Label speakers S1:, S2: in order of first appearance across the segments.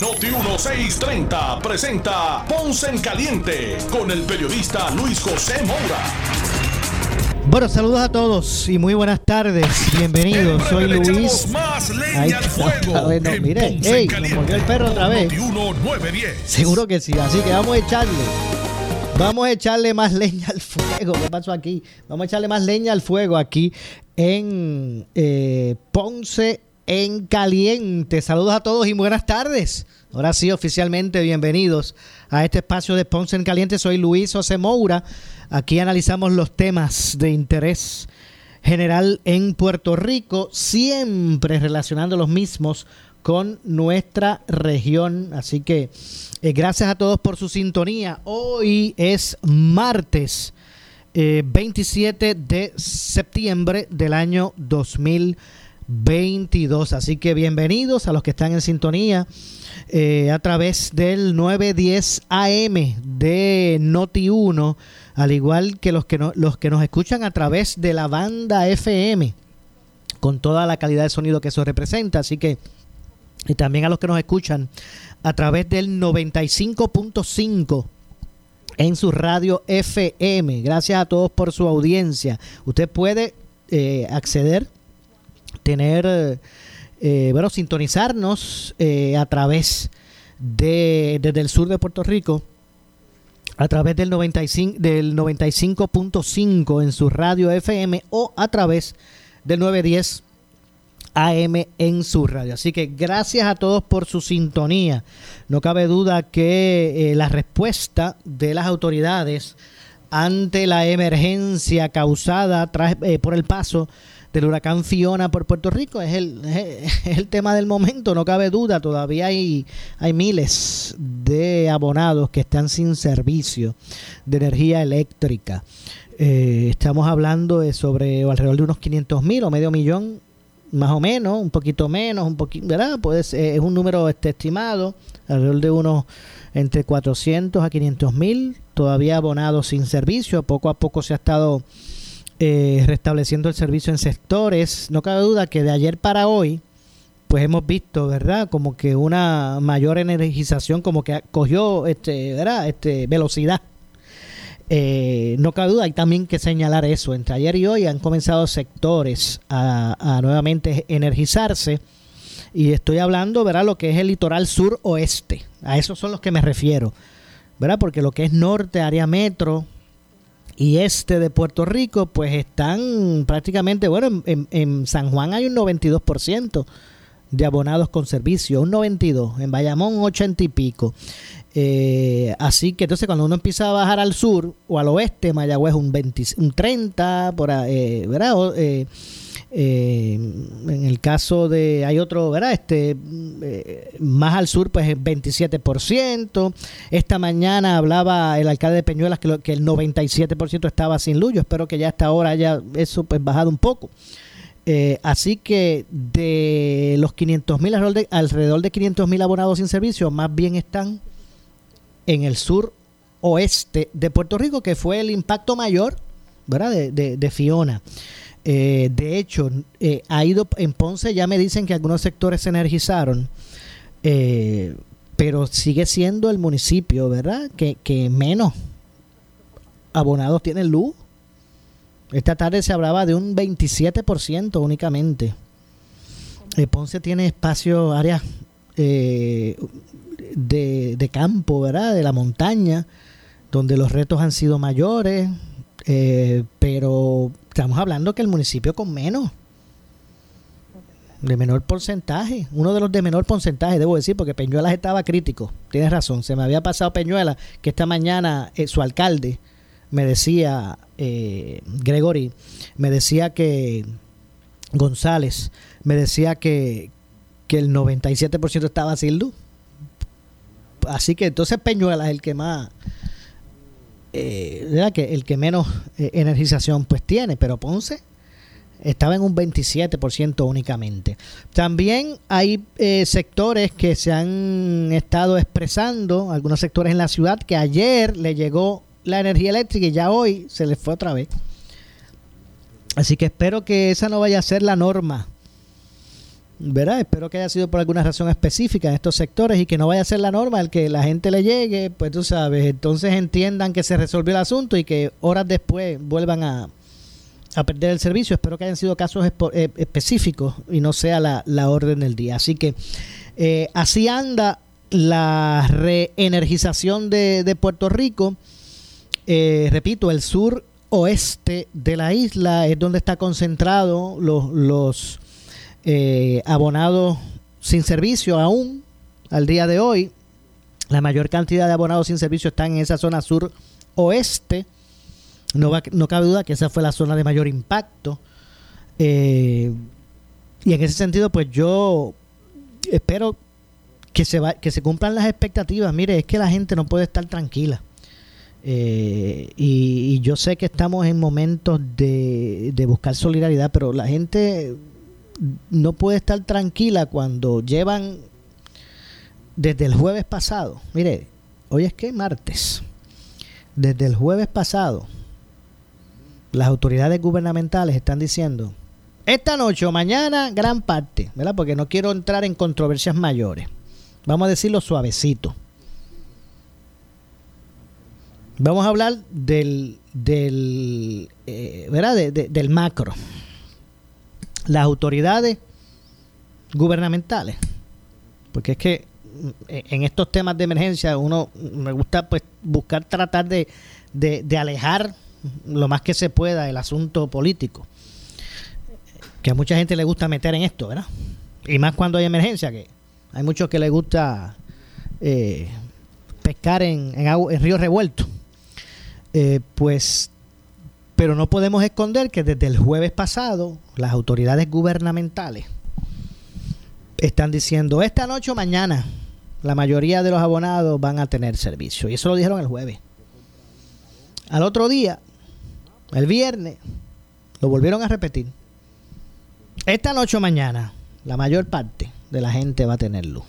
S1: Noti 1630 presenta Ponce en Caliente con el periodista Luis José Moura.
S2: Bueno, saludos a todos y muy buenas tardes. Bienvenidos. Soy Luis.
S1: Más leña
S2: Ahí
S1: al fuego.
S2: A ver, no,
S1: en
S2: mire, ey, nos mordió el perro otra vez.
S1: Noti 1910.
S2: Seguro que sí, así que vamos a echarle. Vamos a echarle más leña al fuego. ¿Qué pasó aquí? Vamos a echarle más leña al fuego aquí en eh, Ponce en Caliente. Saludos a todos y buenas tardes. Ahora sí, oficialmente bienvenidos a este espacio de Ponce en Caliente. Soy Luis José Moura. Aquí analizamos los temas de interés general en Puerto Rico, siempre relacionando los mismos con nuestra región. Así que eh, gracias a todos por su sintonía. Hoy es martes eh, 27 de septiembre del año 2022. Así que bienvenidos a los que están en sintonía eh, a través del 910 AM de Noti 1, al igual que los que, no- los que nos escuchan a través de la banda FM, con toda la calidad de sonido que eso representa. Así que y también a los que nos escuchan a través del 95.5 en su radio FM. Gracias a todos por su audiencia. Usted puede eh, acceder, tener, eh, bueno, sintonizarnos eh, a través de, desde el sur de Puerto Rico a través del 95 del 95.5 en su radio FM o a través del 910 AM en su radio. Así que gracias a todos por su sintonía. No cabe duda que eh, la respuesta de las autoridades ante la emergencia causada por el paso del huracán Fiona por Puerto Rico es el, es el tema del momento, no cabe duda. Todavía hay, hay miles de abonados que están sin servicio de energía eléctrica. Eh, estamos hablando de sobre alrededor de unos 500 mil o medio millón más o menos, un poquito menos, un poquito, ¿verdad? Pues eh, es un número este, estimado, alrededor de unos entre 400 a 500 mil, todavía abonados sin servicio, poco a poco se ha estado eh, restableciendo el servicio en sectores, no cabe duda que de ayer para hoy, pues hemos visto, ¿verdad? Como que una mayor energización, como que cogió, este, ¿verdad? Este, velocidad. Eh, no cabe duda, hay también que señalar eso. Entre ayer y hoy han comenzado sectores a, a nuevamente energizarse. Y estoy hablando, ¿verdad? Lo que es el litoral sur-oeste. A esos son los que me refiero. ¿Verdad? Porque lo que es norte, área metro y este de Puerto Rico, pues están prácticamente, bueno, en, en- San Juan hay un 92% de abonados con servicio, un 92, en Bayamón un 80 y pico. Eh, así que entonces cuando uno empieza a bajar al sur o al oeste, Mayagüez un, 20, un 30, por eh, ¿verdad? Eh, eh, en el caso de, hay otro, ¿verdad? Este, eh, más al sur, pues el 27%. Esta mañana hablaba el alcalde de Peñuelas que, el 97% estaba sin luz. Yo espero que ya hasta ahora haya eso pues bajado un poco. Eh, así que de los 500 mil, alrededor de, alrededor de 500 mil abonados sin servicio, más bien están en el sur oeste de Puerto Rico, que fue el impacto mayor ¿verdad? De- de Fiona. Eh, de hecho, eh, ha ido en Ponce, ya me dicen que algunos sectores se energizaron, eh, pero sigue siendo el municipio, ¿verdad? Que, que menos abonados tiene luz. Esta tarde se hablaba de un 27% únicamente. Ponce tiene espacio, áreas de, de campo, ¿verdad? De la montaña, donde los retos han sido mayores, pero estamos hablando que el municipio con menos, de menor porcentaje, uno de los de menor porcentaje, debo decir, porque Peñuelas estaba crítico, tienes razón, se me había pasado Peñuelas, que esta mañana eh, su alcalde me decía, eh, Gregory, me decía que González, me decía que, que el 97% estaba sin luz. Así que entonces Peñuelas es el que más eh, que el que menos eh, energización pues tiene, pero Ponce estaba en un 27% únicamente. También hay eh, sectores que se han estado expresando, algunos sectores en la ciudad, que ayer le llegó la energía eléctrica y ya hoy se les fue otra vez. Así que espero que esa no vaya a ser la norma. ¿Verdad? Espero que haya sido por alguna razón específica en estos sectores y que no vaya a ser la norma el que la gente le llegue, pues tú sabes, entonces entiendan que se resolvió el asunto y que horas después vuelvan a, a perder el servicio. Espero que hayan sido casos eh, específicos y no sea la, orden del día. Así que eh, así anda la reenergización de, de Puerto Rico. Eh, repito, el sur oeste de la isla es donde está concentrado los, los abonados sin servicio aún al día de hoy. La mayor cantidad de abonados sin servicio están en esa zona sur oeste no, no cabe duda que esa fue la zona de mayor impacto. Eh, y en ese sentido, pues yo espero que se, va, que se cumplan las expectativas. Mire, es que la gente no puede estar tranquila. Eh, y, yo sé que estamos en momentos de, de buscar solidaridad, pero la gente no puede estar tranquila cuando llevan desde el jueves pasado. Mire, hoy es que martes. Desde el jueves pasado las autoridades gubernamentales están diciendo, esta noche o mañana, gran parte, ¿verdad? Porque no quiero entrar en controversias mayores. Vamos a decirlo suavecito. Vamos a hablar del, del, eh, ¿verdad? del macro. Las autoridades gubernamentales. Porque es que en estos temas de emergencia uno me gusta pues buscar tratar de, de, alejar lo más que se pueda el asunto político. Que a mucha gente le gusta meter en esto, ¿verdad? Y más cuando hay emergencia, que hay muchos que les gusta eh, pescar en, en, río revuelto. Eh, pues, pero no podemos esconder que desde el jueves pasado las autoridades gubernamentales están diciendo esta noche o mañana la mayoría de los abonados van a tener servicio. Y eso lo dijeron el jueves. Al otro día, el viernes lo volvieron a repetir. Esta noche o mañana, la mayor parte de la gente va a tener luz.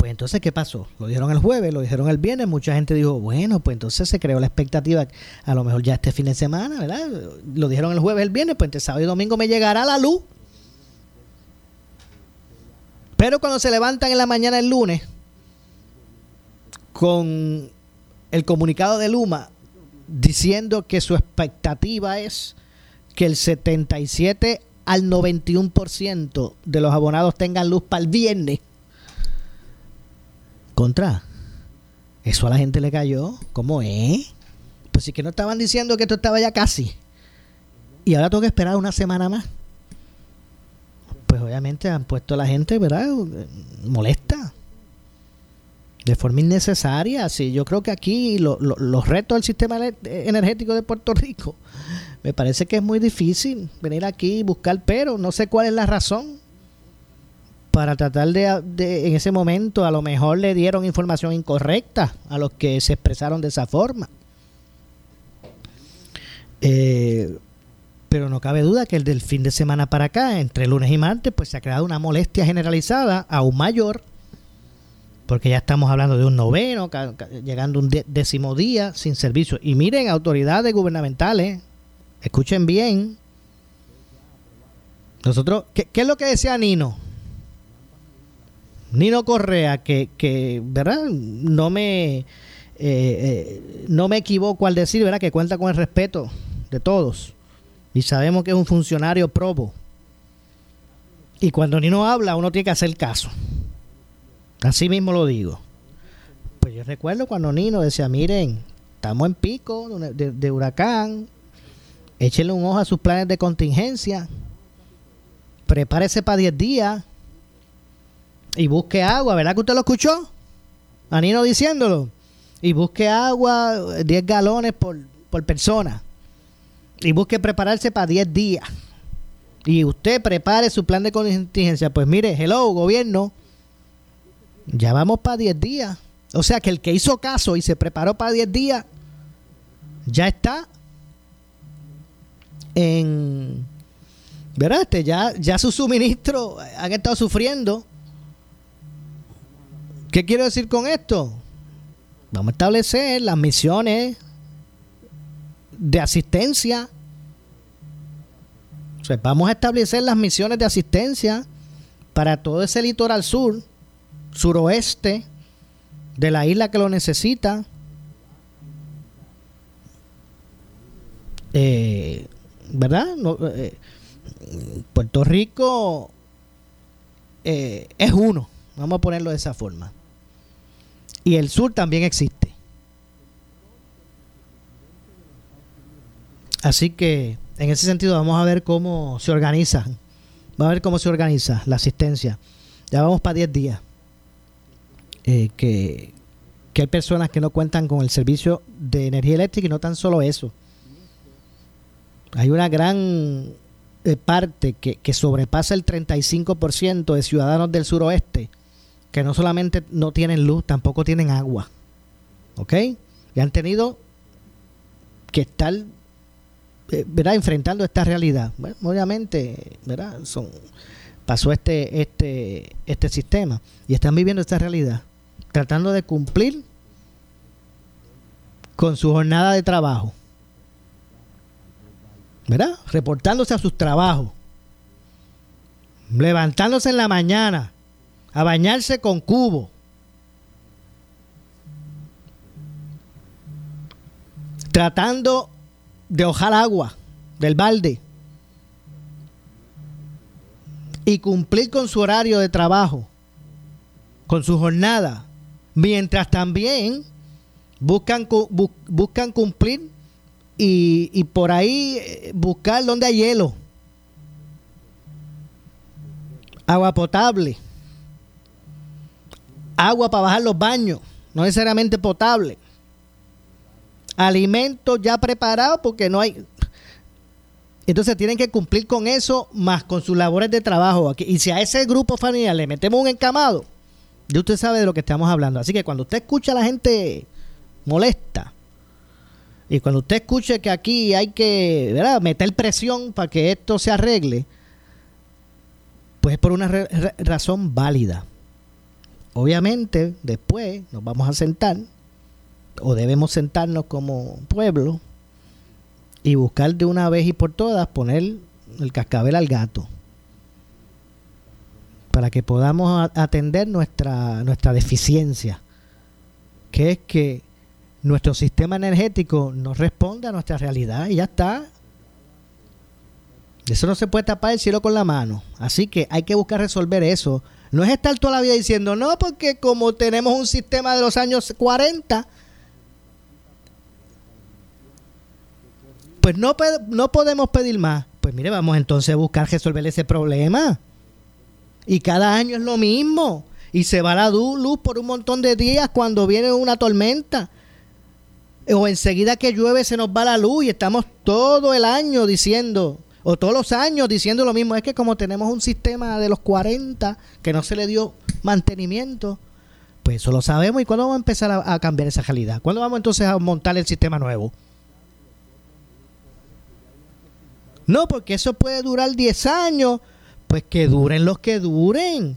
S2: Pues entonces, ¿qué pasó? Lo dijeron el jueves, lo dijeron el viernes, mucha gente dijo, bueno, pues entonces se creó la expectativa, a lo mejor ya este fin de semana, ¿verdad? Lo dijeron el jueves, el viernes, pues entre sábado y domingo me llegará la luz. Pero cuando se levantan en la mañana el lunes, con el comunicado de Luma, diciendo que su expectativa es que el 77 al 91% de los abonados tengan luz para el viernes. Contra. Eso a la gente le cayó. ¿Cómo es? Pues sí que no estaban diciendo que esto estaba ya casi. Y ahora tengo que esperar una semana más. Pues obviamente han puesto a la gente, ¿verdad? Molesta de forma innecesaria. Sí, yo creo que aquí los retos del sistema energético de Puerto Rico, me parece que es muy difícil venir aquí y buscar, pero no sé cuál es la razón para tratar de, en ese momento, a lo mejor le dieron información incorrecta a los que se expresaron de esa forma. Eh, pero no cabe duda que el del fin de semana para acá, entre lunes y martes, pues se ha creado una molestia generalizada aún mayor porque ya estamos hablando de un noveno, llegando un décimo día sin servicio. Y miren, autoridades gubernamentales, escuchen bien. Nosotros, ¿qué, es lo que decía Nino? Nino Correa, que, que ¿verdad? No me, eh, eh, no me equivoco al decir, ¿verdad? Que cuenta con el respeto de todos. Y sabemos que es un funcionario probo. Y cuando Nino habla, uno tiene que hacer caso. Así mismo lo digo. Pues yo recuerdo cuando Nino decía, miren, estamos en pico de, huracán, échenle un ojo a sus planes de contingencia, prepárese para 10 días y busque agua, ¿verdad que usted lo escuchó? A Nino diciéndolo. Y busque agua, 10 galones por, por persona. Y busque prepararse para 10 días. Y usted prepare su plan de contingencia. Pues mire, hello, gobierno ya vamos para 10 días. O sea que el que hizo caso y se preparó para 10 días, ya está en... ¿Verdad? Este, ya, ya sus suministros han estado sufriendo. ¿Qué quiero decir con esto? Vamos a establecer las misiones de asistencia. vamos a establecer las misiones de asistencia para todo ese litoral sur, suroeste de la isla que lo necesita. Eh, ¿Verdad? Eh, Puerto Rico eh, es uno, vamos a ponerlo de esa forma. Y el sur también existe. Así que en ese sentido vamos a ver cómo se organiza. Vamos a ver cómo se organiza la asistencia. Ya vamos para 10 días. Eh, que, hay personas que no cuentan con el servicio de energía eléctrica y no tan solo eso. Hay una gran eh, parte que, que sobrepasa el 35% de ciudadanos del suroeste que no solamente no tienen luz, tampoco tienen agua. ¿Ok? Y han tenido que estar eh, ¿verdad? enfrentando esta realidad. Bueno, obviamente, ¿verdad? Pasó este, este, este sistema y están viviendo esta realidad, tratando de cumplir con su jornada de trabajo. ¿Verdad? Reportándose a sus trabajos. Levantándose en la mañana a bañarse con cubo. Tratando de hojar agua del balde. Y cumplir con su horario de trabajo, con su jornada, mientras también buscan, buscan cumplir y, y por ahí eh, buscar donde hay hielo, agua potable agua para bajar los baños, no necesariamente potable. Alimentos ya preparados porque no hay... Entonces tienen que cumplir con eso más con sus labores de trabajo. Y si a ese grupo familiar le metemos un encamado, ya usted sabe de lo que estamos hablando. Así que cuando usted escucha a la gente molesta, y cuando usted escuche que aquí hay que meter presión para que esto se arregle, pues es por una razón válida. Obviamente, después nos vamos a sentar, o debemos sentarnos como pueblo, y buscar de una vez y por todas poner el cascabel al gato para que podamos atender nuestra, nuestra deficiencia, que es que nuestro sistema energético no responde a nuestra realidad y ya está. Eso no se puede tapar el cielo con la mano. Así que hay que buscar resolver eso no es estar toda la vida diciendo, no, porque como tenemos un sistema de los años 40, pues no, no podemos pedir más. Pues mire, vamos entonces a buscar resolver ese problema. Y cada año es lo mismo. Y se va la luz por un montón de días cuando viene una tormenta. O enseguida que llueve se nos va la luz y estamos todo el año diciendo, o todos los años diciendo lo mismo. Es que como tenemos un sistema de los 40 que no se le dio mantenimiento, pues eso lo sabemos. ¿Y cuándo vamos a empezar a, cambiar esa realidad? ¿Cuándo vamos entonces a montar el sistema nuevo? No, porque eso puede durar 10 años. Pues que duren los que duren.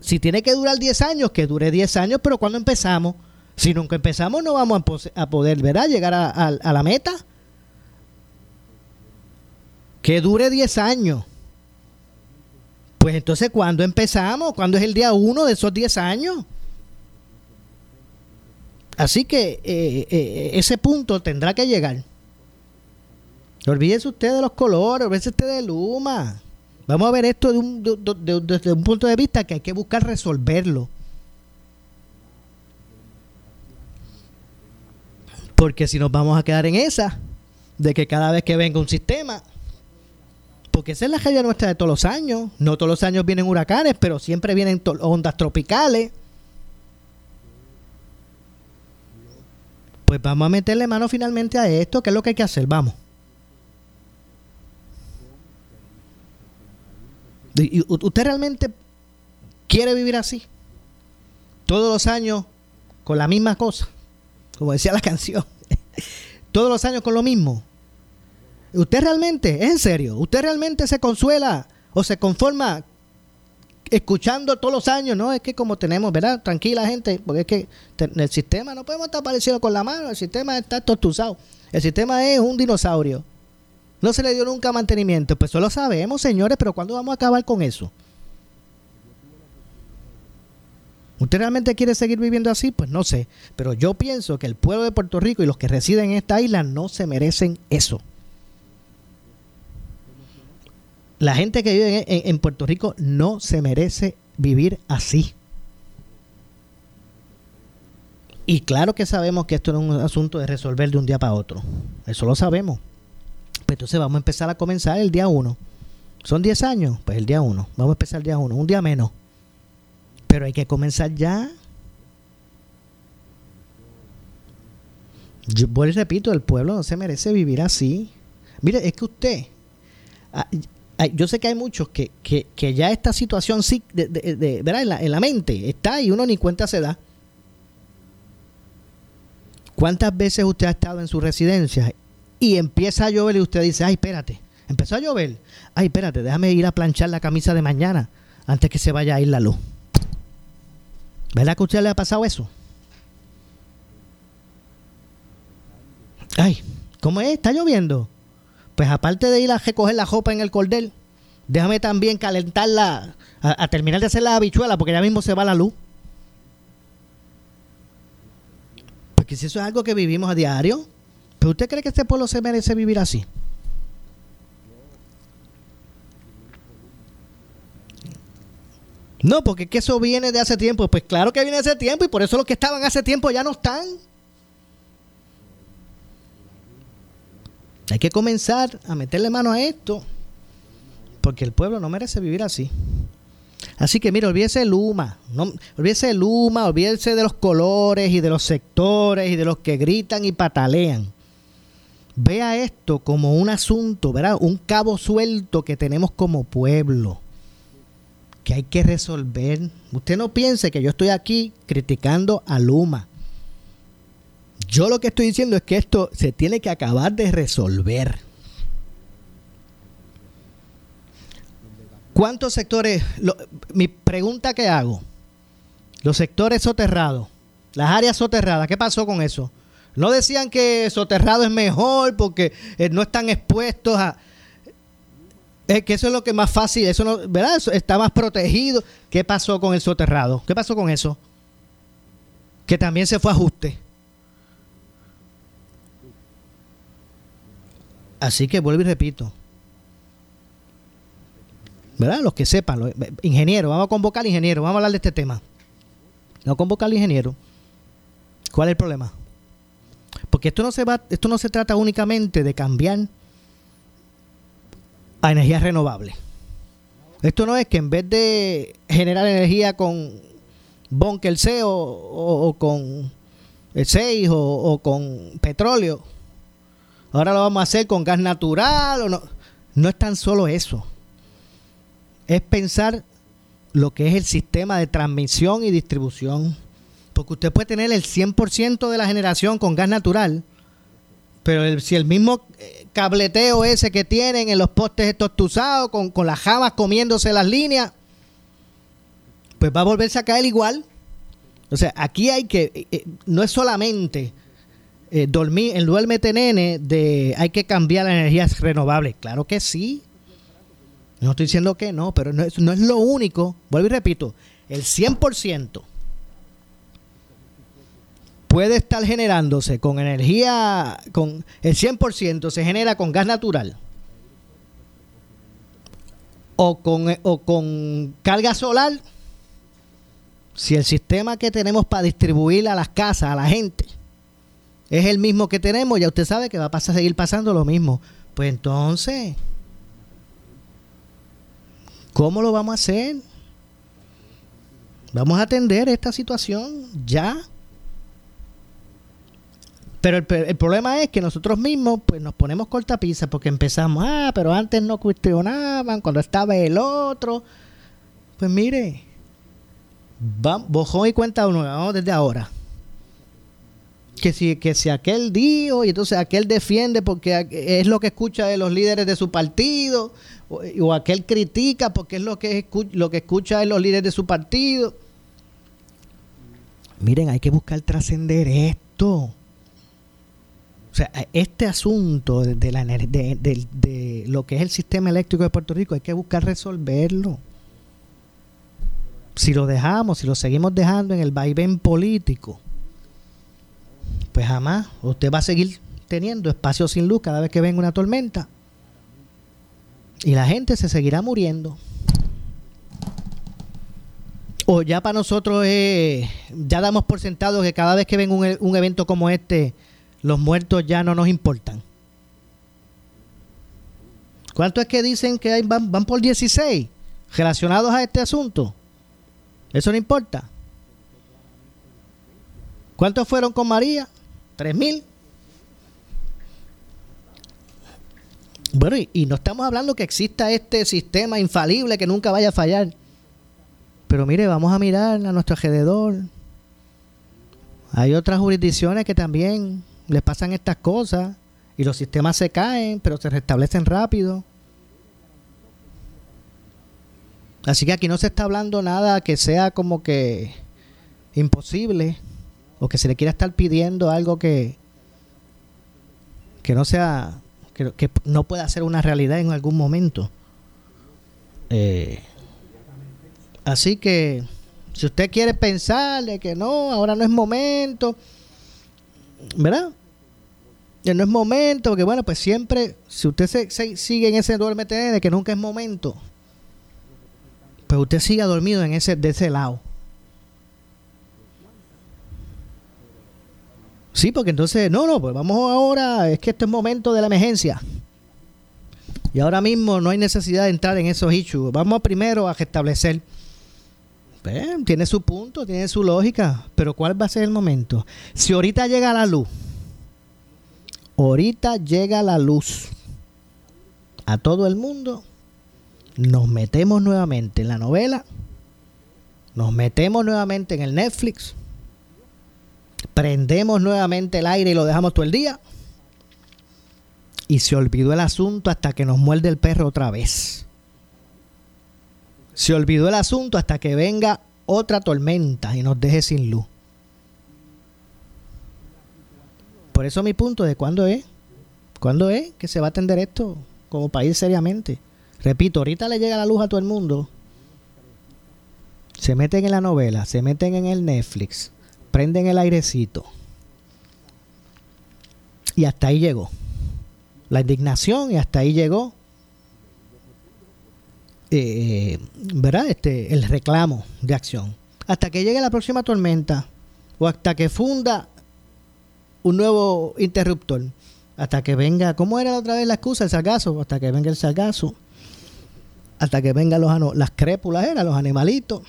S2: Si tiene que durar 10 años, que dure 10 años, pero cuando empezamos? Si nunca empezamos, no vamos a, poder, ¿verdad? Llegar a la meta que dure 10 años. Pues entonces, ¿cuándo empezamos? ¿Cuándo es el día 1 de esos 10 años? Así que eh, eh, ese punto tendrá que llegar. Olvídese usted de los colores, olvídese usted de Luma. Vamos a ver esto de desde un punto de vista que hay que buscar resolverlo. Porque si nos vamos a quedar en esa, de que cada vez que venga un sistema, porque esa es la realidad nuestra de todos los años. No todos los años vienen huracanes, pero siempre vienen ondas tropicales. Pues vamos a meterle mano finalmente a esto, que es lo que hay que hacer, vamos. ¿Usted realmente quiere vivir así? Todos los años con la misma cosa, como decía la canción, todos los años con lo mismo. ¿Usted realmente, es en serio, usted realmente se consuela o se conforma escuchando todos los años, no es que como tenemos, ¿verdad? Tranquila gente, porque es que el sistema no podemos estar parecido con la mano, el sistema está tortuzado. El sistema es un dinosaurio. No se le dio nunca mantenimiento. Pues eso lo sabemos, señores, pero ¿cuándo vamos a acabar con eso? ¿Usted realmente quiere seguir viviendo así? Pues no sé. Pero yo pienso que el pueblo de Puerto Rico y los que residen en esta isla no se merecen eso. La gente que vive en, Puerto Rico no se merece vivir así. Y claro que sabemos que esto no es un asunto de resolver de un día para otro. Eso lo sabemos. Pues entonces vamos a empezar a comenzar el día 1. Son 10 años, pues el día 1. Vamos a empezar el día 1, un día menos. Pero hay que comenzar ya. Yo voy repito, el pueblo no se merece vivir así. Mire, es que usted, ah, yo sé que hay muchos que, que, ya esta situación sí, de, de, ¿verdad? En la, en la mente está y uno ni cuenta se da. ¿Cuántas veces usted ha estado en su residencia y empieza a llover y usted dice, ay, espérate, empezó a llover, ay, espérate, déjame ir a planchar la camisa de mañana antes que se vaya a ir la luz? ¿Verdad que a usted le ha pasado eso? Ay, ¿cómo es? ¿Está lloviendo? Pues aparte de ir a recoger la ropa en el cordel, déjame también calentarla, a, terminar de hacer la habichuela, porque ya mismo se va la luz. Porque si eso es algo que vivimos a diario, ¿pero usted cree que este pueblo se merece vivir así? No, porque que eso viene de hace tiempo. Pues claro que viene de hace tiempo y por eso los que estaban hace tiempo ya no están. Hay que comenzar a meterle mano a esto, porque el pueblo no merece vivir así. Así que mire, olvídese el Luma, no, olvídese el Luma, olvídese de los colores y de los sectores y de los que gritan y patalean. Vea esto como un asunto, ¿verdad? Un cabo suelto que tenemos como pueblo, que hay que resolver. Usted no piense que yo estoy aquí criticando a Luma. Yo lo que estoy diciendo es que esto se tiene que acabar de resolver. ¿Cuántos sectores? mi pregunta que hago, los sectores soterrados, las áreas soterradas, ¿qué pasó con eso? No decían que soterrado es mejor porque eh, no están expuestos a... Es que eso es lo que más fácil, eso ¿verdad? está más protegido. ¿Qué pasó con el soterrado? ¿Qué pasó con eso? Que también se fue ajuste. Así que vuelvo y repito. ¿Verdad? Los que sepan, los, ingeniero, vamos a convocar al ingeniero, vamos a hablar de este tema. A convocar al ingeniero. ¿Cuál es el problema? Porque esto no se va, esto no se trata únicamente de cambiar a energías renovables. Esto no es que en vez de generar energía con Bunker C o, con el 6 o con petróleo, ahora lo vamos a hacer con gas natural. O no. no es tan solo eso. Es pensar lo que es el sistema de transmisión y distribución. Porque usted puede tener el 100% de la generación con gas natural, pero si el mismo eh, cableteo ese que tienen en los postes estos tuzados, con, con las jamas comiéndose las líneas, pues va a volverse a caer igual. O sea, aquí hay que, eh, eh, no es solamente eh, dormir, el duérmete nene de hay que cambiar las energías renovables. Claro que sí. No estoy diciendo que no, pero no es, no es lo único. Vuelvo y repito, el 100% puede estar generándose con energía, con el 100% se genera con gas natural o con, o con carga solar. Si el sistema que tenemos para distribuir a las casas, a la gente, es el mismo que tenemos, ya usted sabe que va a pasar, seguir pasando lo mismo. Pues entonces, ¿cómo lo vamos a hacer? Vamos a atender esta situación ya. Pero el, problema es que nosotros mismos pues nos ponemos cortapisas porque empezamos, ah, pero antes no cuestionaban, cuando estaba el otro. Pues mire, bojón y cuenta uno, vamos desde ahora. Que si, que si aquel dijo y entonces aquel defiende porque es lo que escucha de los líderes de su partido o, aquel critica porque es lo que, lo que escucha de los líderes de su partido. Miren, hay que buscar trascender esto. O sea, este asunto de, la, de, de, lo que es el sistema eléctrico de Puerto Rico hay que buscar resolverlo. Si lo dejamos, si lo seguimos dejando en el vaivén político, pues jamás usted va a seguir teniendo espacio sin luz cada vez que venga una tormenta. Y la gente se seguirá muriendo. O ya para nosotros ya damos por sentado que cada vez que venga un, evento como este, los muertos ya no nos importan. ¿Cuánto es que dicen que van, van por 16 relacionados a este asunto? Eso no importa. ¿Cuántos fueron con María? ¿Tres mil? Bueno, y, no estamos hablando que exista este sistema infalible que nunca vaya a fallar. Pero mire, vamos a mirar a nuestro alrededor. Hay otras jurisdicciones que también les pasan estas cosas y los sistemas se caen, pero se restablecen rápido. Así que aquí no se está hablando nada que sea como que imposible o que se le quiera estar pidiendo algo que, que no sea, que, no pueda ser una realidad en algún momento. Eh, así que si usted quiere pensarle que no, ahora no es momento, ¿verdad? Que no es momento, que bueno, pues siempre, si usted se, sigue en ese duerme de que nunca es momento, pues usted siga dormido en ese, de ese lado. Sí, porque entonces, no, no, pues vamos ahora, es que este es momento de la emergencia. Y ahora mismo no hay necesidad de entrar en esos issues. Vamos primero a restablecer. Pues, tiene su punto, tiene su lógica, pero ¿cuál va a ser el momento? Si ahorita llega la luz, ahorita llega la luz a todo el mundo, nos metemos nuevamente en la novela, nos metemos nuevamente en el Netflix, prendemos nuevamente el aire y lo dejamos todo el día. Y se olvidó el asunto hasta que nos muerde el perro otra vez. Se olvidó el asunto hasta que venga otra tormenta y nos deje sin luz. Por eso mi punto de cuándo es. ¿Cuándo es que se va a atender esto como país seriamente? Repito, ahorita le llega la luz a todo el mundo. Se meten en la novela, se meten en el Netflix, prenden el airecito. Y hasta ahí llegó. La indignación y hasta ahí llegó. Eh, ¿Verdad? Este, el reclamo de acción. Hasta que llegue la próxima tormenta. O hasta que funda un nuevo interruptor. Hasta que venga, ¿cómo era otra vez la excusa? El sargazo. Hasta que venga el sargazo. Hasta que vengan los, las crépulas, eran los animalitos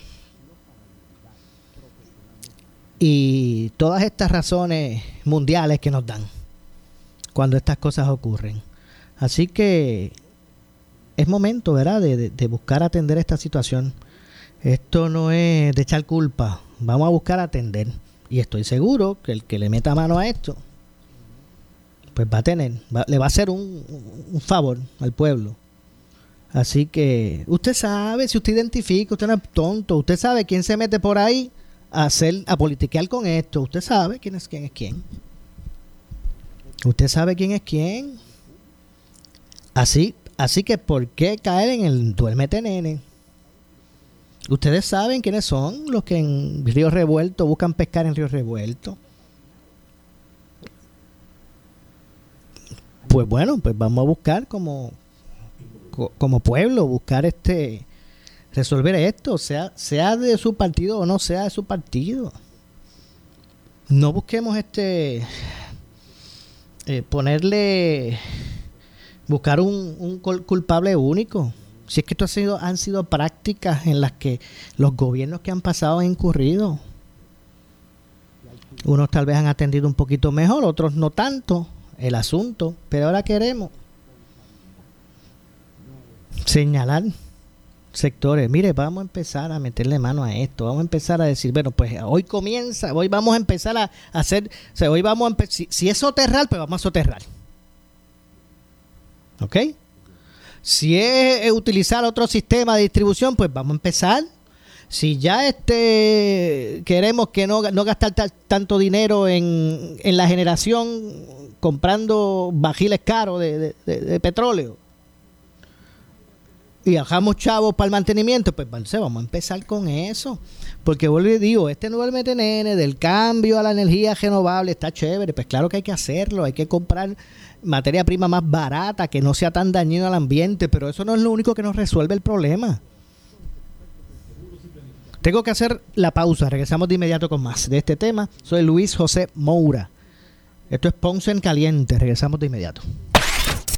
S2: y todas estas razones mundiales que nos dan cuando estas cosas ocurren. Así que es momento, ¿verdad?, de, buscar atender esta situación. Esto no es de echar culpa, vamos a buscar atender. Y estoy seguro que el que le meta mano a esto, pues va a tener, le va a hacer un, un favor al pueblo. Así que usted sabe, si usted identifica, usted no es tonto, usted sabe quién se mete por ahí a hacer, a politiquear con esto. Usted sabe quién es quién es quién. Usted sabe quién es quién. Así, así que ¿por qué caer en el duérmete nene? Ustedes saben quiénes son los que en Río Revuelto buscan pescar en Río Revuelto. Pues bueno, pues vamos a buscar como, como pueblo, buscar este resolver esto, sea, sea de su partido o no sea de su partido. No busquemos este eh, ponerle buscar un, culpable único. Si es que esto ha sido, han sido prácticas en las que los gobiernos que han pasado han incurrido. Unos tal vez han atendido un poquito mejor, otros no tanto el asunto, pero ahora queremos señalar sectores, mire, vamos a empezar a meterle mano a esto, vamos a empezar a decir, bueno, pues hoy comienza, hoy vamos a empezar a hacer, o sea, hoy vamos a si, si, es soterrar, pues vamos a soterrar. ¿Ok? Si es utilizar otro sistema de distribución, pues vamos a empezar. Si ya este queremos que no, no gastar tanto dinero en, en, la generación comprando bajiles caros de, de petróleo, y bajamos chavos para el mantenimiento, pues vamos a empezar con eso. Porque vuelvo y digo, este nuevo MTNN del cambio a la energía renovable está chévere. Pues claro que hay que hacerlo, hay que comprar materia prima más barata, que no sea tan dañino al ambiente, pero eso no es lo único que nos resuelve el problema. Tengo que hacer la pausa, regresamos de inmediato con más de este tema. Soy Luis José Moura. Esto es Ponce en Caliente, regresamos de inmediato.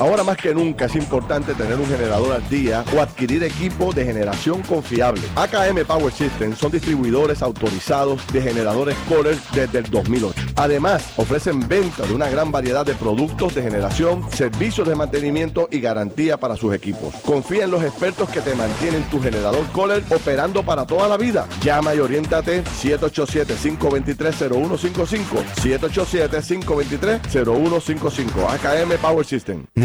S3: Ahora más que nunca es importante tener un generador al día o adquirir equipo de generación confiable. AKM Power Systems son distribuidores autorizados de generadores Kohler desde el 2008. Además, ofrecen venta de una gran variedad de productos de generación, servicios de mantenimiento y garantía para sus equipos. Confía en los expertos que te mantienen tu generador Kohler operando para toda la vida. Llama y oriéntate 787-523-0155. 787-523-0155. AKM Power System.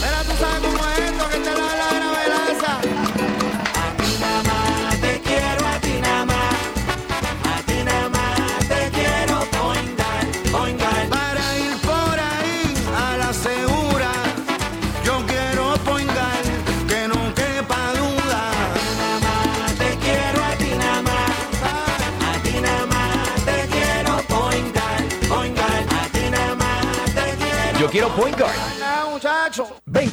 S4: Pero tú sabes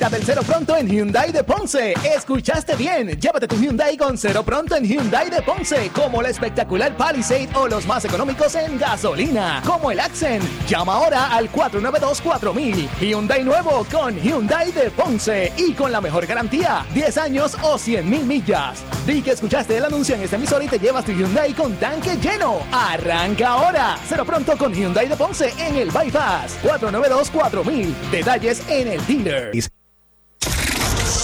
S5: Venta del cero pronto en Hyundai de Ponce. Escuchaste bien. Llévate tu Hyundai con cero pronto en Hyundai de Ponce. Como la espectacular Palisade o los más económicos en gasolina. Como el Accent. Llama ahora al 492-4000. Hyundai nuevo con Hyundai de Ponce. Y con la mejor garantía. 10 años o 100 mil millas. Di que escuchaste el anuncio en este emisor y te llevas tu Hyundai con tanque lleno. Arranca ahora. Cero pronto con Hyundai de Ponce en el Bypass. 492-4000. Detalles en el dealer.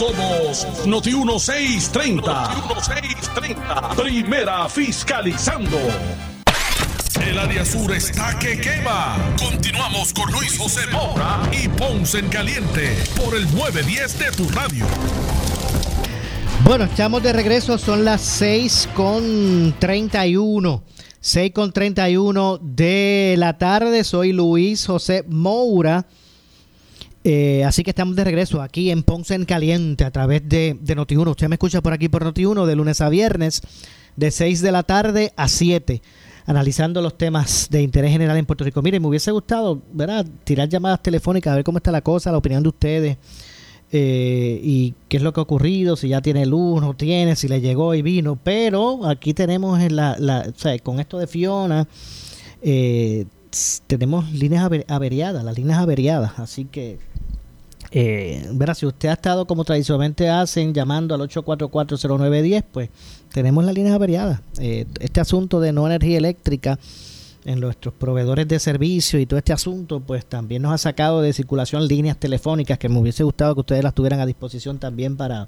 S1: Somos Noti 1630. Noti 1630. Primera fiscalizando. El área sur está que quema. Continuamos con Luis José Moura y Ponce en Caliente por el 910 de tu radio.
S2: Bueno, estamos de regreso, son las 6 con 31. 6 con 31 de la tarde. Soy Luis José Moura. Eh, así que estamos de regreso aquí en Ponce en Caliente a través de, de Noti1. Usted me escucha por aquí por Noti1 de lunes a viernes de 6 de la tarde a 7 analizando los temas de interés general en Puerto Rico. Mire, me hubiese gustado, ¿verdad? Tirar llamadas telefónicas, a ver cómo está la cosa, la opinión de ustedes eh, y qué es lo que ha ocurrido, si ya tiene luz, no tiene, si le llegó y vino. Pero aquí tenemos en la, la o sea, con esto de Fiona, eh, tenemos líneas aver- averiadas, las líneas averiadas. Así que, eh, verá, si usted ha estado como tradicionalmente hacen, llamando al 8440910, pues tenemos las líneas averiadas. Eh, este asunto de no energía eléctrica en nuestros proveedores de servicio y todo este asunto, pues también nos ha sacado de circulación líneas telefónicas que me hubiese gustado que ustedes las tuvieran a disposición también para,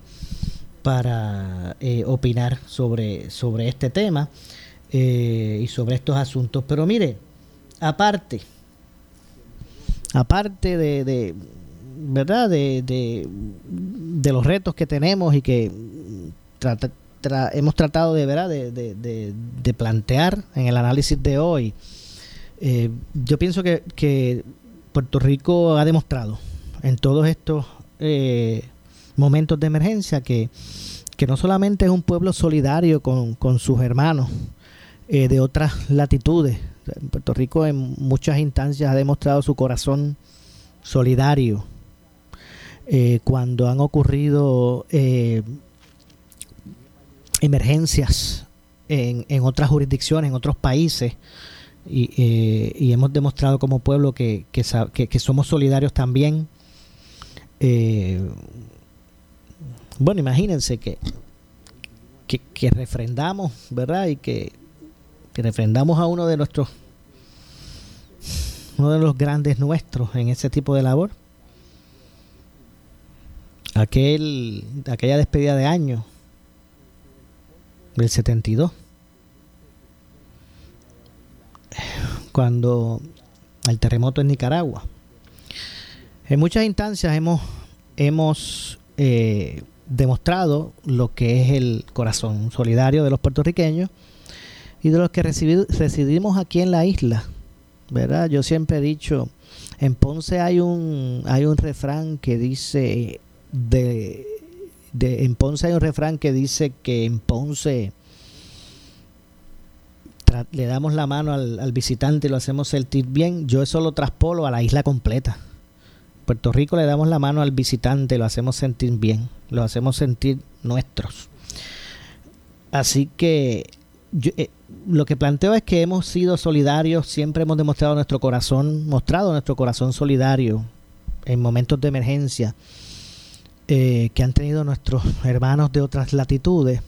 S2: para eh, opinar sobre, sobre este tema eh, y sobre estos asuntos. Pero mire, aparte, aparte de, de verdad de, de, los retos que tenemos y que hemos tratado de verdad de- de plantear en el análisis de hoy. Eh, yo pienso que, que Puerto Rico ha demostrado en todos estos eh, momentos de emergencia que, que no solamente es un pueblo solidario con, con sus hermanos eh, de otras latitudes. Puerto Rico en muchas instancias ha demostrado su corazón solidario eh, cuando han ocurrido eh, emergencias en, en otras jurisdicciones, en otros países. Y, eh, y hemos demostrado como pueblo que, que, que- somos solidarios también. Eh, bueno, imagínense que, que, que refrendamos, ¿verdad? Y que, que refrendamos a uno de nuestros, uno de los grandes nuestros en ese tipo de labor. Aquel, aquella despedida de año del 72. Cuando el terremoto en Nicaragua. En muchas instancias hemos, hemos eh, demostrado lo que es el corazón solidario de los puertorriqueños y de los que residi- residimos aquí en la isla. ¿Verdad? Yo siempre he dicho, en Ponce hay un, hay un refrán que dice, de, en Ponce hay un refrán que dice que en Ponce le damos la mano al, al visitante y lo hacemos sentir bien. Yo eso lo traspolo a la isla completa. Puerto Rico le damos la mano al visitante, lo hacemos sentir bien, lo hacemos sentir nuestros. Así que yo, eh, lo que planteo es que hemos sido solidarios, siempre hemos demostrado nuestro corazón, mostrado nuestro corazón solidario en momentos de emergencia eh, que han tenido nuestros hermanos de otras latitudes,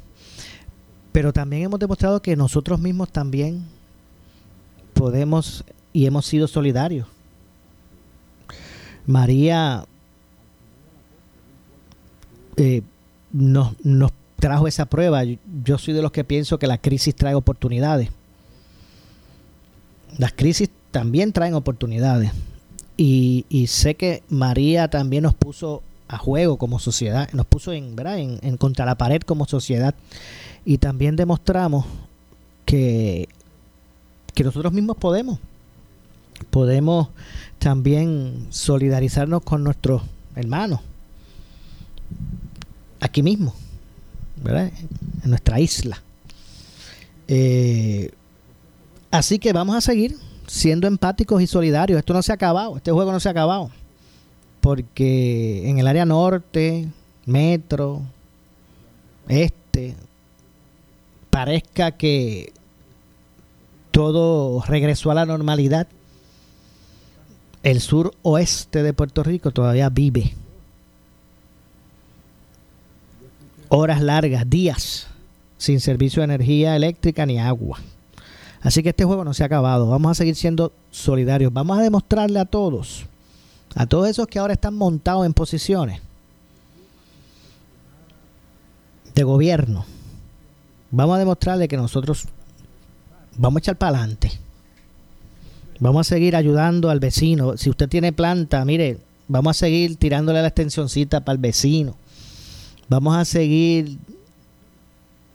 S2: pero también hemos demostrado que nosotros mismos también podemos y hemos sido solidarios. María eh, nos, nos trajo esa prueba. Yo, soy de los que pienso que la crisis trae oportunidades. Las crisis también traen oportunidades. Y, y sé que María también nos puso a juego como sociedad, nos puso en, en, contra la pared como sociedad. Y también demostramos que, nosotros mismos podemos. Podemos también solidarizarnos con nuestros hermanos. Aquí mismo. En nuestra isla. Eh, así que vamos a seguir siendo empáticos y solidarios. Esto no se ha acabado, este juego no se ha acabado. Porque en el área norte, metro, este, parezca que todo regresó a la normalidad. El sur oeste de Puerto Rico todavía vive horas largas, días, sin servicio de energía eléctrica ni agua. Así que este juego no se ha acabado. Vamos a seguir siendo solidarios. Vamos a demostrarle a todos, a todos esos que ahora están montados en posiciones de gobierno, vamos a demostrarle que nosotros vamos a echar para adelante. Vamos a seguir ayudando al vecino. Si usted tiene planta, mire, vamos a seguir tirándole la extensioncita para el vecino. Vamos a seguir.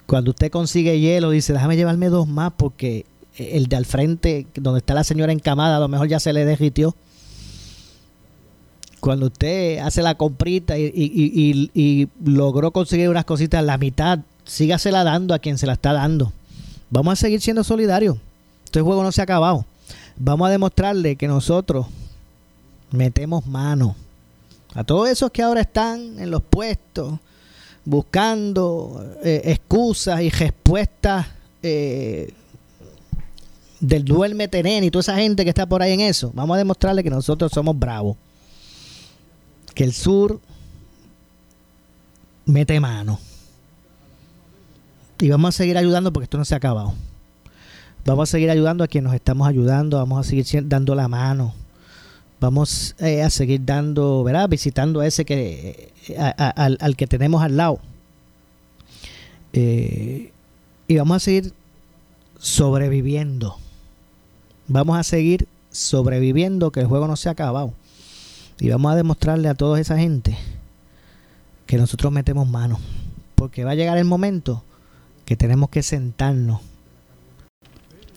S2: Cuando usted consigue hielo, dice, déjame llevarme dos más porque el de al frente, donde está la señora encamada, a lo mejor ya se le derritió. Cuando usted hace la comprita y, logró conseguir unas cositas, la mitad, sígasela dando a quien se la está dando. Vamos a seguir siendo solidarios. Este juego no se ha acabado. Vamos a demostrarle que nosotros metemos mano. A todos esos que ahora están en los puestos buscando eh, excusas y respuestas eh, del duerme tenen y toda esa gente que está por ahí en eso, vamos a demostrarle que nosotros somos bravos. Que el sur mete mano. Y vamos a seguir ayudando porque esto no se ha acabado. Vamos a seguir ayudando a quien nos estamos ayudando, vamos a seguir dando la mano. Vamos eh, a seguir dando, ¿verdad? Visitando a ese que al que tenemos al lado. Eh, y vamos a seguir sobreviviendo. Vamos a seguir sobreviviendo, que el juego no se ha acabado. Y vamos a demostrarle a toda esa gente que nosotros metemos mano. Porque va a llegar el momento que tenemos que sentarnos,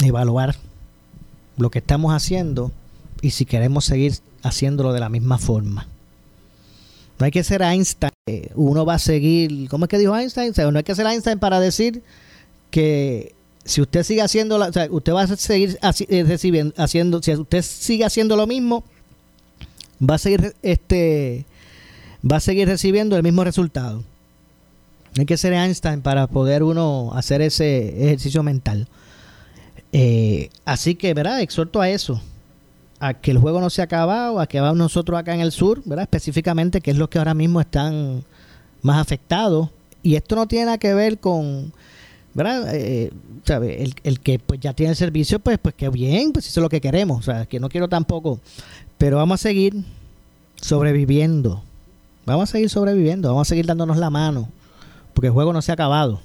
S2: evaluar lo que estamos haciendo y si queremos seguir haciéndolo de la misma forma. No hay que ser Einstein. Uno va a seguir, ¿cómo es que dijo Einstein? O no hay que ser Einstein para decir que si usted sigue haciendo, la- o sea, usted va a seguir eh, recibiendo, haciendo, si usted sigue haciendo lo mismo, va a seguir, este, va a seguir recibiendo el mismo resultado. Hay que ser Einstein para poder uno hacer ese ejercicio mental. Eh, así que, ¿verdad? Exhorto a eso, a que el juego no se ha acabado, a que vamos nosotros acá en el sur, ¿verdad? Específicamente, que es lo que ahora mismo están más afectados. Y esto no tiene nada que ver con, ¿verdad? Eh, ¿sabe? El, que pues ya tiene el servicio, pues, pues que bien, pues eso es lo que queremos. O sea, que no quiero tampoco. Pero vamos a seguir sobreviviendo. Vamos a seguir sobreviviendo, vamos a seguir dándonos la mano. Porque el juego no se ha acabado.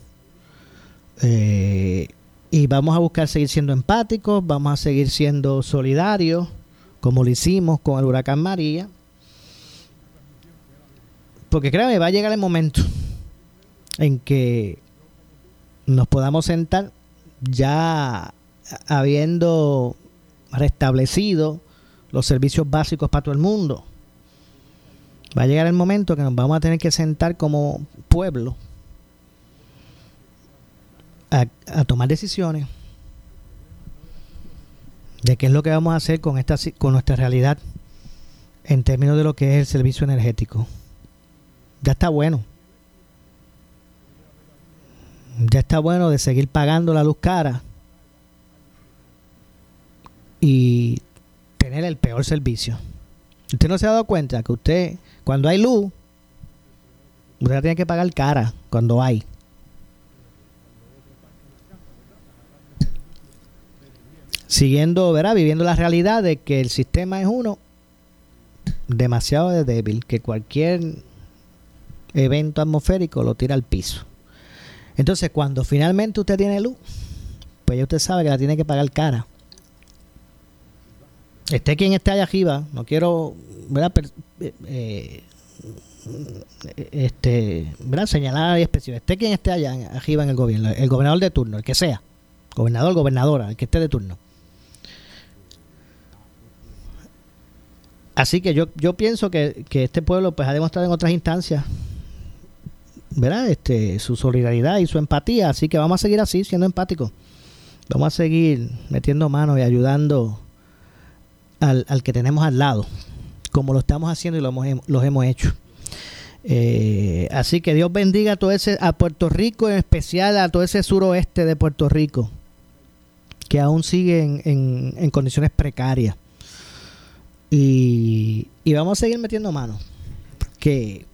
S2: Eh, y vamos a buscar seguir siendo empáticos, vamos a seguir siendo solidarios, como lo hicimos con el huracán María. Porque créame, va a llegar el momento en que nos podamos sentar ya habiendo restablecido los servicios básicos para todo el mundo. Va a llegar el momento que nos vamos a tener que sentar como pueblo a, tomar decisiones de qué es lo que vamos a hacer con esta con nuestra realidad en términos de lo que es el servicio energético. Ya está bueno. Ya está bueno de seguir pagando la luz cara y tener el peor servicio. Usted no se ha dado cuenta que usted, cuando hay luz, usted tiene que pagar cara cuando hay. Siguiendo, ¿verdad? Viviendo la realidad de que el sistema es uno demasiado de débil, que cualquier evento atmosférico lo tira al piso. Entonces, cuando finalmente usted tiene luz, pues ya usted sabe que la tiene que pagar cara. Esté quien esté allá arriba, no quiero, ¿verdad? Eh, eh, este, ¿verdad? señalar nadie específico. Esté quien esté allá arriba en el gobierno, el gobernador de turno, el que sea, gobernador, gobernadora, el que esté de turno. Así que yo, yo pienso que, que este pueblo pues ha demostrado en otras instancias ¿verdad? Este, su solidaridad y su empatía. Así que vamos a seguir así, siendo empáticos. Vamos a seguir metiendo manos y ayudando al, al que tenemos al lado, como lo estamos haciendo y lo hemos, los hemos hecho. Eh, así que Dios bendiga a todo ese, a Puerto Rico, en especial a todo ese suroeste de Puerto Rico, que aún sigue en, en- condiciones precarias. Y, y vamos a seguir metiendo manos. Que,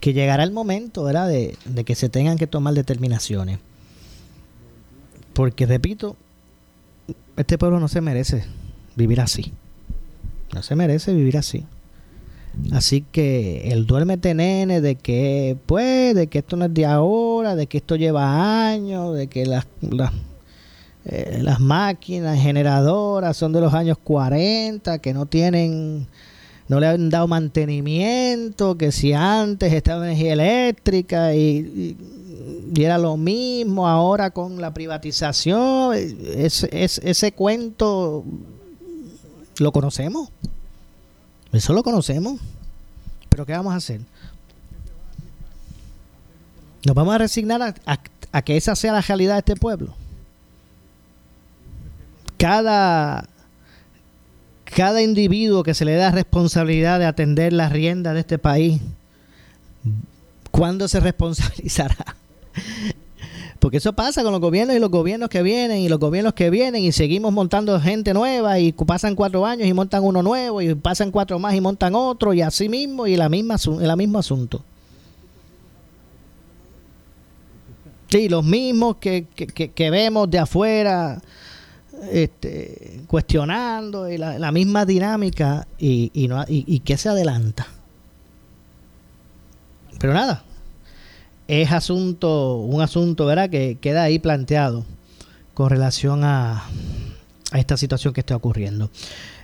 S2: que llegará el momento, ¿verdad?, de, de que se tengan que tomar determinaciones. Porque, repito, este pueblo no se merece vivir así. No se merece vivir así. Así que el duérmete nene de que, pues, de que esto no es de ahora, de que esto lleva años, de que las, las, eh, máquinas generadoras son de los años 40, que no tienen, no le han dado mantenimiento, que si antes estaba energía eléctrica y, era lo mismo ahora con la privatización. Es- ese cuento lo conocemos. Eso lo conocemos. Pero ¿qué vamos a hacer? Nos vamos a resignar a, que esa sea la realidad de este pueblo. Cada, cada individuo que se le da responsabilidad de atender las riendas de este país, ¿cuándo se responsabilizará? Porque eso pasa con los gobiernos y los gobiernos que vienen y los gobiernos que vienen y seguimos montando gente nueva y pasan cuatro años y montan uno nuevo y pasan cuatro más y montan otro y así mismo y la misma, el mismo asunto. Sí, los mismos que, que, que- vemos de afuera este, cuestionando y la, la misma dinámica y, y, no, y, y que se adelanta. Pero nada, es asunto, un asunto, ¿verdad? Que queda ahí planteado con relación a, a esta situación que está ocurriendo.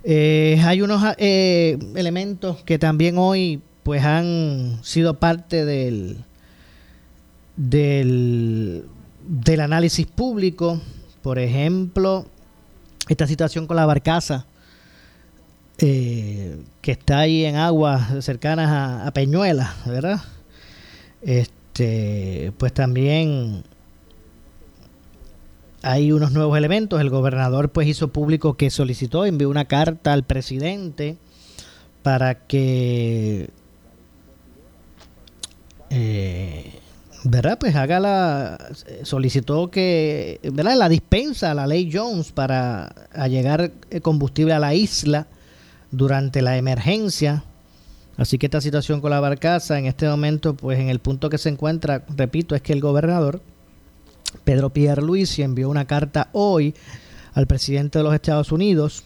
S2: Eh, hay unos eh, elementos que también hoy pues han sido parte del, del, del análisis público. Por ejemplo, esta situación con la barcaza eh, que está ahí en aguas cercanas a, a Peñuelas, ¿verdad? Este, pues también hay unos nuevos elementos. El gobernador pues hizo público que solicitó, envió una carta al presidente para que eh, ¿verdad? Pues haga la solicitó que, ¿verdad? La dispensa la ley Jones para allegar eh, combustible a la isla durante la emergencia. Así que esta situación con la barcaza en este momento, pues en el punto que se encuentra, repito, es que el gobernador Pedro Pierluisi envió una carta hoy al presidente de los Estados Unidos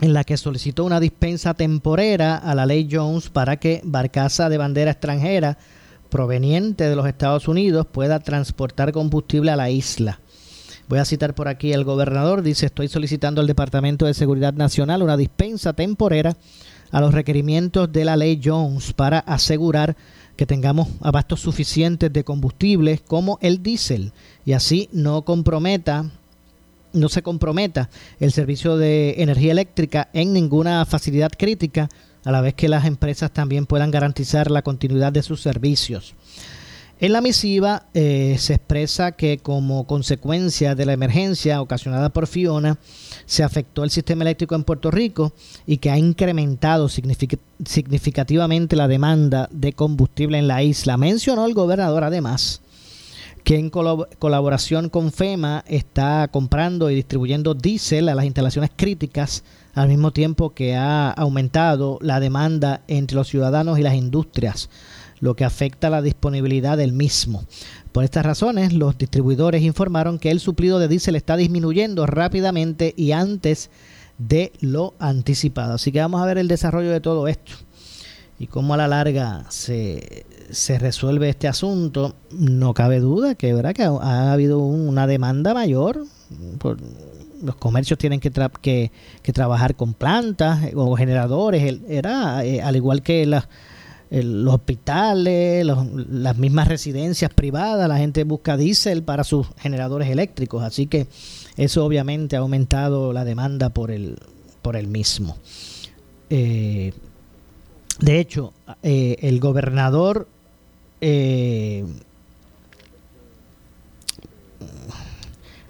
S2: en la que solicitó una dispensa temporera a la ley Jones para que barcaza de bandera extranjera proveniente de los Estados Unidos pueda transportar combustible a la isla. Voy a citar por aquí el gobernador, dice, estoy solicitando al Departamento de Seguridad Nacional una dispensa temporera a los requerimientos de la ley Jones para asegurar que tengamos abastos suficientes de combustibles como el diésel y así no comprometa no se comprometa el servicio de energía eléctrica en ninguna facilidad crítica, a la vez que las empresas también puedan garantizar la continuidad de sus servicios. En la misiva eh, se expresa que como consecuencia de la emergencia ocasionada por Fiona, se afectó el sistema eléctrico en Puerto Rico y que ha incrementado signific- significativamente la demanda de combustible en la isla. Mencionó el gobernador además que en colab- colaboración con FEMA está comprando y distribuyendo diésel a las instalaciones críticas al mismo tiempo que ha aumentado la demanda entre los ciudadanos y las industrias, lo que afecta la disponibilidad del mismo. Por estas razones, los distribuidores informaron que el suplido de diésel está disminuyendo rápidamente y antes de lo anticipado. Así que vamos a ver el desarrollo de todo esto y cómo a la larga se, se resuelve este asunto, no cabe duda que, ¿verdad? que ha, ha habido un- una demanda mayor. Por, los comercios tienen que, que, trabajar con plantas eh, o generadores, era eh, al igual que las el- los hospitales, las mismas residencias privadas, la gente busca diésel para sus generadores eléctricos, así que eso obviamente ha aumentado la demanda por el, por el mismo. Eh, de hecho, eh, el gobernador eh,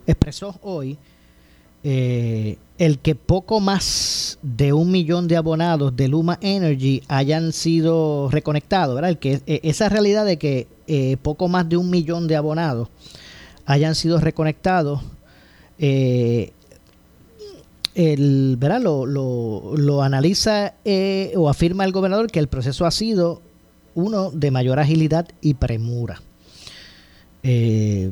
S2: expresó hoy eh, el que poco más de un millón de abonados de Luma Energy hayan sido reconectados, ¿verdad? El que, eh, esa realidad de que eh, poco más de un millón de abonados hayan sido reconectados, el, ¿verdad? Lo, lo, analiza o afirma el gobernador que el proceso ha sido uno de mayor agilidad y premura. Eh,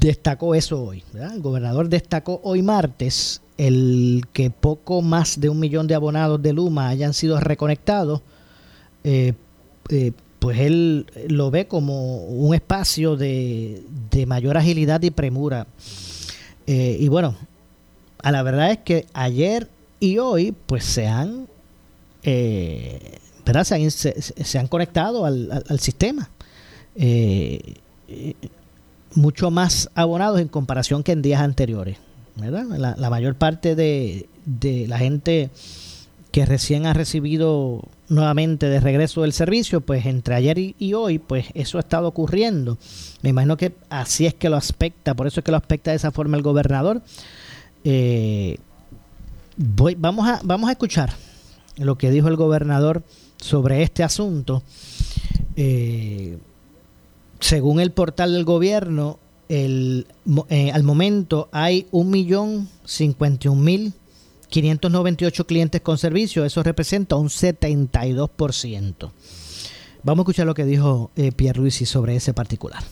S2: destacó eso hoy. El gobernador destacó hoy martes el que poco más de un millón de abonados de Luma hayan sido reconectados. eh, eh, pues él lo ve como un espacio de, de mayor agilidad y premura. Y bueno, a la verdad es que ayer y hoy pues se han ¿verdad? Se, han, conectado al, sistema mucho más abonados en comparación que en días anteriores. La, mayor parte de, la gente que recién ha recibido nuevamente de regreso del servicio, pues entre ayer y, y hoy, pues eso ha estado ocurriendo. Me imagino que así es que lo aspecta, por eso es que lo aspecta de esa forma el gobernador. Eh, voy, vamos, a, vamos a escuchar lo que dijo el gobernador sobre este asunto. Eh, según el portal del gobierno, el, eh, al momento hay 1.051.598 clientes con servicio. Eso representa un 72%. Vamos a escuchar lo que dijo eh, Pierre Luisi sobre ese particular.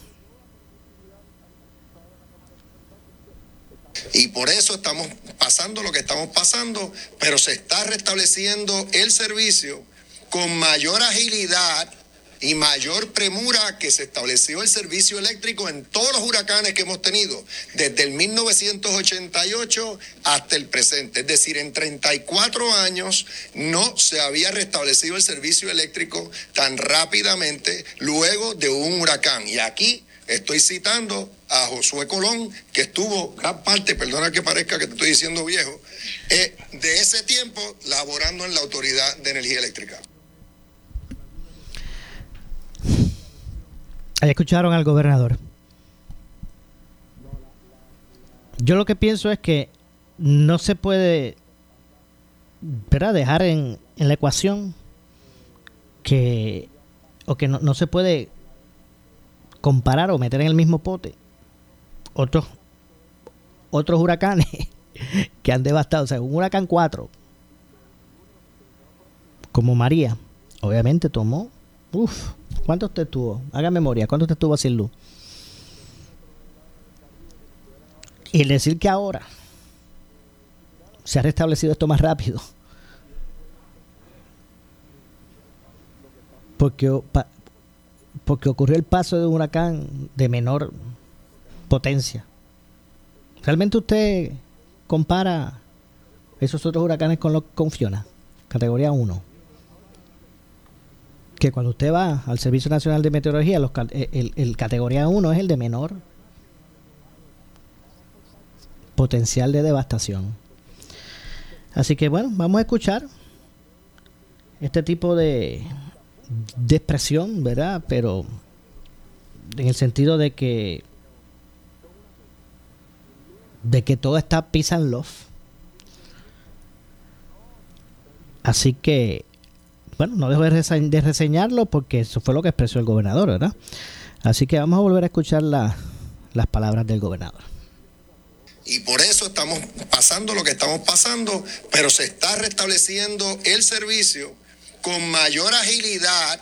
S6: Y por eso estamos pasando lo que estamos pasando, pero se está restableciendo el servicio con mayor agilidad y mayor premura que se estableció el servicio eléctrico en todos los huracanes que hemos tenido, desde el 1988 hasta el presente. Es decir, en 34 años no se había restablecido el servicio eléctrico tan rápidamente luego de un huracán. Y aquí Estoy citando a Josué Colón, que estuvo gran parte, perdona que parezca que te estoy diciendo viejo, eh, de ese tiempo laborando en la Autoridad de Energía Eléctrica.
S2: Ahí escucharon al gobernador. Yo lo que pienso es que no se puede ¿verdad? dejar en, en la ecuación que o que no, no se puede comparar o meter en el mismo pote otros otros huracanes que han devastado. O sea, un huracán 4 como María, obviamente tomó, uff, ¿cuánto usted tuvo? Haga memoria, ¿cuánto usted tuvo sin luz? Y decir que ahora se ha restablecido esto más rápido. Porque, porque ocurrió el paso de un huracán de menor potencia. ¿Realmente usted compara esos otros huracanes con los con Fiona? Categoría 1. Que cuando usted va al Servicio Nacional de Meteorología, los, el, el- el categoría 1 es el de menor potencial de devastación. Así que bueno, vamos a escuchar este tipo de, de expresión, ¿verdad? Pero en el sentido de que de que todo está peace and love. Así que bueno, no dejo de, rese- de reseñarlo porque eso fue lo que expresó el gobernador, ¿verdad? Así que vamos a volver a escuchar la- las palabras del gobernador.
S6: Y por eso estamos pasando lo que estamos pasando, pero se está restableciendo el servicio con mayor agilidad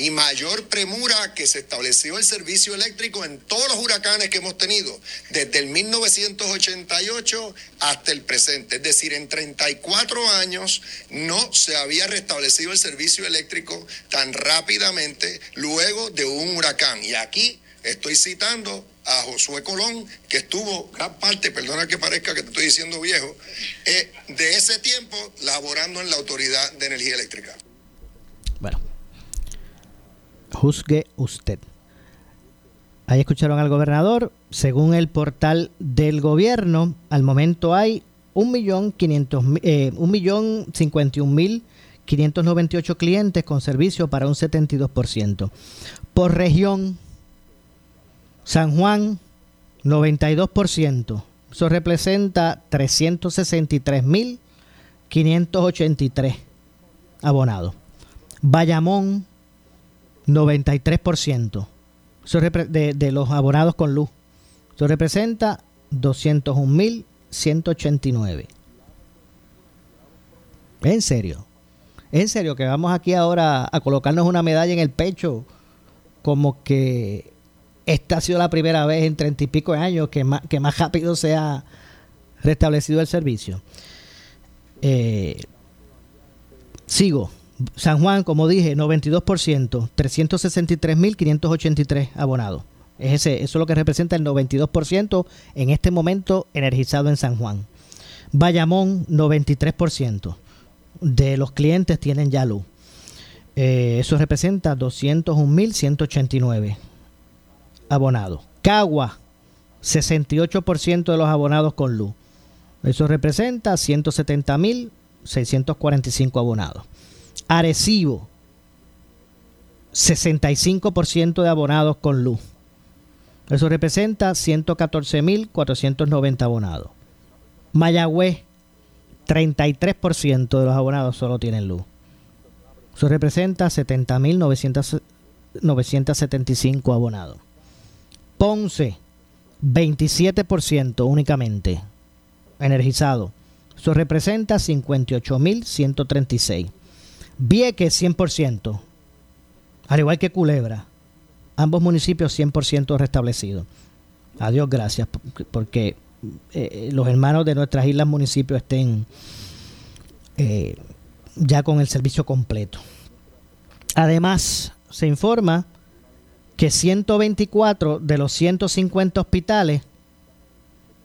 S6: y mayor premura que se estableció el servicio eléctrico en todos los huracanes que hemos tenido, desde el 1988 hasta el presente. Es decir, en 34 años no se había restablecido el servicio eléctrico tan rápidamente luego de un huracán. Y aquí estoy citando a Josué Colón, que estuvo gran parte, perdona que parezca que te estoy diciendo viejo, eh, de ese tiempo laborando en la Autoridad de Energía Eléctrica.
S2: Bueno, juzgue usted. Ahí escucharon al gobernador. Según el portal del gobierno, al momento hay 1.500.000, eh, 1.051.598 clientes con servicio para un 72%. Por región, San Juan, 92%. Eso representa 363.583 abonados. Bayamón, 93%. Eso repre- de, de los abonados con luz. Eso representa 201.189. En serio. En serio que vamos aquí ahora a colocarnos una medalla en el pecho como que esta ha sido la primera vez en treinta y pico de años que más, que más rápido se ha restablecido el servicio. Eh, sigo. San Juan, como dije, 92%, 363.583 abonados. Es ese, eso es lo que representa el 92% en este momento energizado en San Juan. Bayamón, 93% de los clientes tienen ya luz. Eh, eso representa 201.189 abonados. Cagua, 68% de los abonados con luz. Eso representa 170.645 abonados. Arecibo, 65% de abonados con luz. Eso representa 114.490 abonados. Mayagüez, 33% de los abonados solo tienen luz. Eso representa 70.975 abonados. Ponce, 27% únicamente energizado. Eso representa 58.136. Vieques, 100%. Al igual que Culebra. Ambos municipios 100% restablecidos. Adiós, gracias. Porque eh, los hermanos de nuestras islas municipios estén eh, ya con el servicio completo. Además, se informa que 124 de los 150 hospitales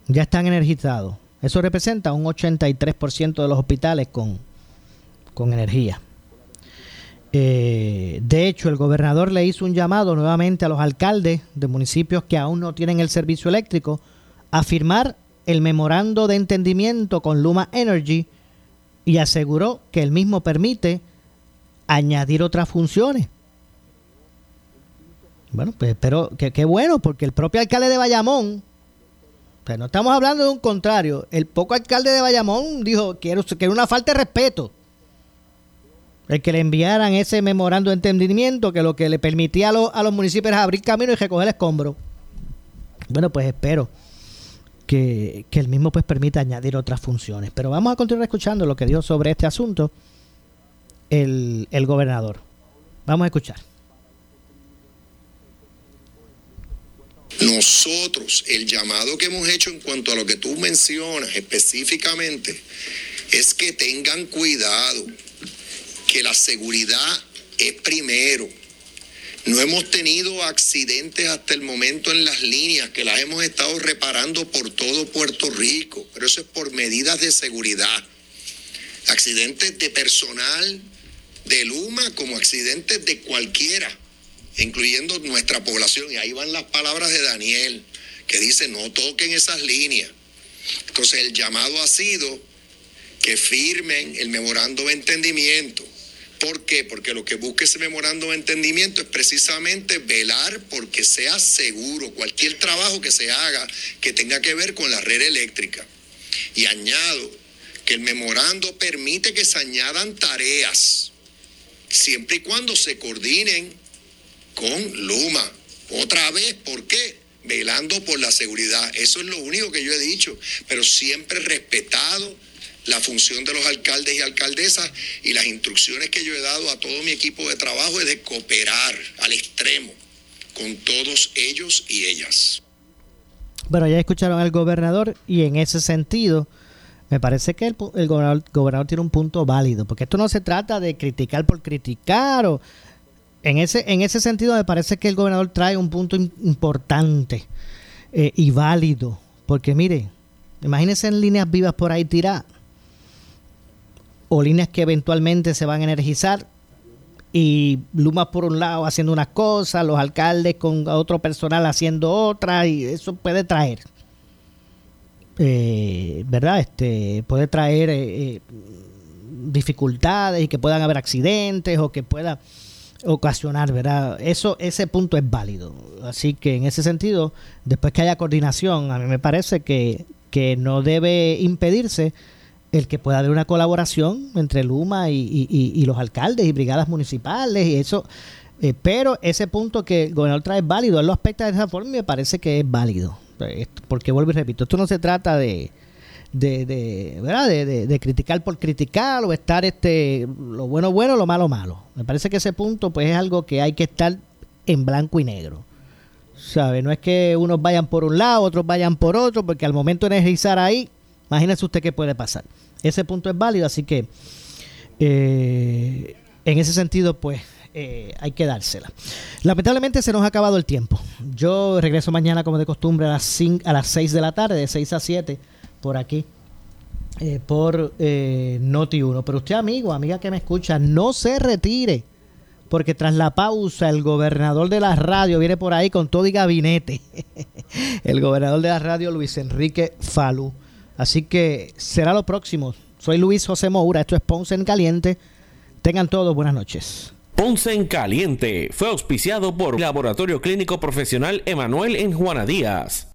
S2: ya están energizados. Eso representa un 83% de los hospitales con, con energía. Eh, de hecho, el gobernador le hizo un llamado nuevamente a los alcaldes de municipios que aún no tienen el servicio eléctrico a firmar el memorando de entendimiento con Luma Energy y aseguró que el mismo permite añadir otras funciones. Bueno, pues espero que bueno, porque el propio alcalde de Bayamón, pero no estamos hablando de un contrario, el poco alcalde de Bayamón dijo que era una falta de respeto el que le enviaran ese memorando de entendimiento que lo que le permitía a, los, a los municipios era abrir camino y recoger escombros. Bueno, pues espero que, que el mismo pues permita añadir otras funciones. Pero vamos a continuar escuchando lo que dijo sobre este asunto el, el gobernador. Vamos a escuchar.
S6: Nosotros, el llamado que hemos hecho en cuanto a lo que tú mencionas específicamente, es que tengan cuidado, que la seguridad es primero. No hemos tenido accidentes hasta el momento en las líneas, que las hemos estado reparando por todo Puerto Rico, pero eso es por medidas de seguridad. Accidentes de personal de Luma como accidentes de cualquiera, incluyendo nuestra población. Y ahí van las palabras de Daniel, que dice, no toquen esas líneas. Entonces el llamado ha sido que firmen el memorando de entendimiento. ¿Por qué? Porque lo que busca ese memorando de entendimiento es precisamente velar porque sea seguro cualquier trabajo que se haga que tenga que ver con la red eléctrica. Y añado que el memorando permite que se añadan tareas, siempre y cuando se coordinen con Luma. Otra vez, ¿por qué? Velando por la seguridad. Eso es lo único que yo he dicho, pero siempre respetado la función de los alcaldes y alcaldesas y las instrucciones que yo he dado a todo mi equipo de trabajo es de cooperar al extremo con todos ellos y ellas.
S2: Bueno, ya escucharon al gobernador y en ese sentido me parece que el, gobernador, tiene un punto válido, porque esto no se trata de criticar por criticar o en ese en ese sentido me parece que el gobernador trae un punto importante eh, y válido, porque mire, imagínense en líneas vivas por ahí tiradas o líneas que eventualmente se van a energizar y Luma por un lado haciendo unas cosas, los alcaldes con otro personal haciendo otras y eso puede traer, eh, ¿verdad? Este puede traer eh, dificultades y que puedan haber accidentes o que pueda ocasionar, ¿verdad? Eso, ese punto es válido. Así que en ese sentido, después que haya coordinación, a mí me parece que, que no debe impedirse el que pueda haber una colaboración entre Luma y, los alcaldes y brigadas municipales y eso. Eh, pero ese punto que el gobernador trae es válido, él lo aspecta de esa forma y me parece que es válido. Porque vuelvo y repito, esto no se trata de, de, ¿verdad? De, criticar por criticar o estar este lo bueno bueno, lo malo malo. Me parece que ese punto pues es algo que hay que estar en blanco y negro. ¿Sabe? No es que unos vayan por un lado, otros vayan por otro, porque al momento de energizar ahí, imagínese usted qué puede pasar. Ese punto es válido, así que eh, en ese sentido, pues eh, hay que dársela. Lamentablemente se nos ha acabado el tiempo. Yo regreso mañana, como de costumbre, a las, 5, a las 6 de la tarde, de 6 a 7, por aquí, eh, por eh, Noti1. Pero usted, amigo, amiga que me escucha, no se retire. porque tras la pausa el gobernador de la radio viene por ahí con todo y gabinete. el gobernador de la radio Luis Enrique Falú. Así que será lo próximo. Soy Luis José Moura, esto es Ponce en Caliente. Tengan todos buenas noches.
S7: Ponce en Caliente fue auspiciado por Laboratorio Clínico Profesional Emanuel en Juana Díaz.